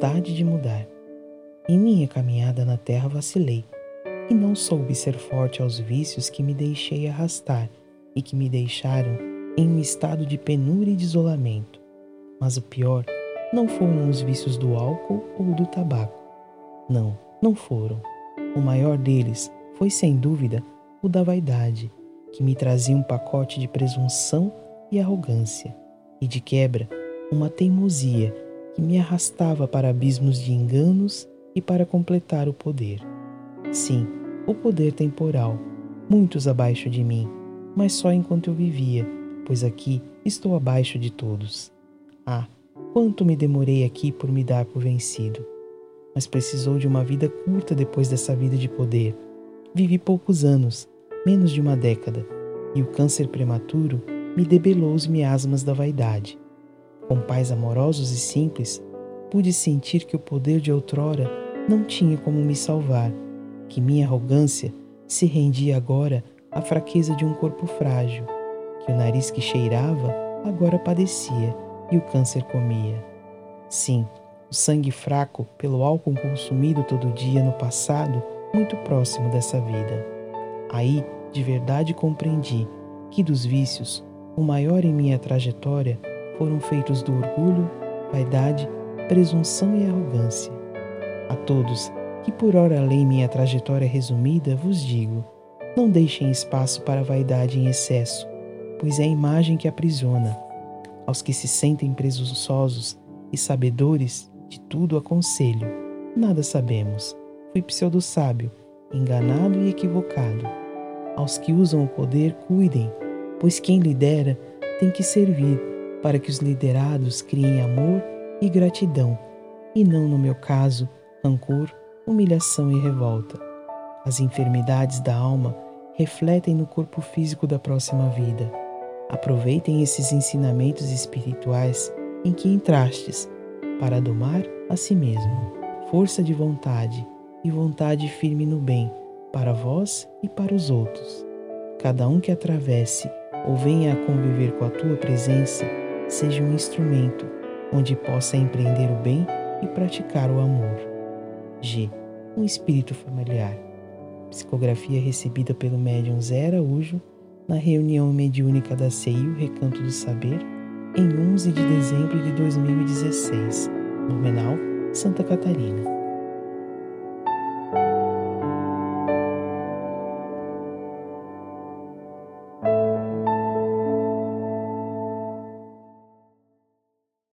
Vontade de mudar. Em minha caminhada na terra vacilei e não soube ser forte aos vícios que me deixei arrastar e que me deixaram em um estado de penúria e de isolamento. Mas o pior não foram os vícios do álcool ou do tabaco. Não, não foram. O maior deles foi, sem dúvida, o da vaidade, que me trazia um pacote de presunção e arrogância, e de quebra, uma teimosia que me arrastava para abismos de enganos e para completar o poder. Sim, o poder temporal, muitos abaixo de mim, mas só enquanto eu vivia, pois aqui estou abaixo de todos. Ah, quanto me demorei aqui por me dar por vencido. Mas precisou de uma vida curta depois dessa vida de poder. Vivi poucos anos, menos de uma década, e o câncer prematuro me debelou os miasmas da vaidade. Com pais amorosos e simples, pude sentir que o poder de outrora não tinha como me salvar, que minha arrogância se rendia agora à fraqueza de um corpo frágil, que o nariz que cheirava agora padecia e o câncer comia. Sim, o sangue fraco pelo álcool consumido todo dia no passado, muito próximo dessa vida. Aí, de verdade compreendi que dos vícios, o maior em minha trajetória foram feitos do orgulho, vaidade, presunção e arrogância. A todos que por ora leem minha trajetória resumida, vos digo: não deixem espaço para vaidade em excesso, pois é a imagem que aprisiona. Aos que se sentem presunçosos e sabedores de tudo aconselho: nada sabemos. Fui pseudo-sábio, enganado e equivocado. Aos que usam o poder, cuidem, pois quem lidera tem que servir para que os liderados criem amor e gratidão, e não, no meu caso, rancor, humilhação e revolta. As enfermidades da alma refletem no corpo físico da próxima vida. Aproveitem esses ensinamentos espirituais em que entrastes para domar a si mesmo. Força de vontade e vontade firme no bem para vós e para os outros. Cada um que atravesse ou venha a conviver com a tua presença seja um instrumento onde possa empreender o bem e praticar o amor. G. Um espírito familiar. Psicografia recebida pelo médium Zé Araújo na reunião mediúnica da CEIU Recanto do Saber em 11 de dezembro de 2016, no Menal, Santa Catarina.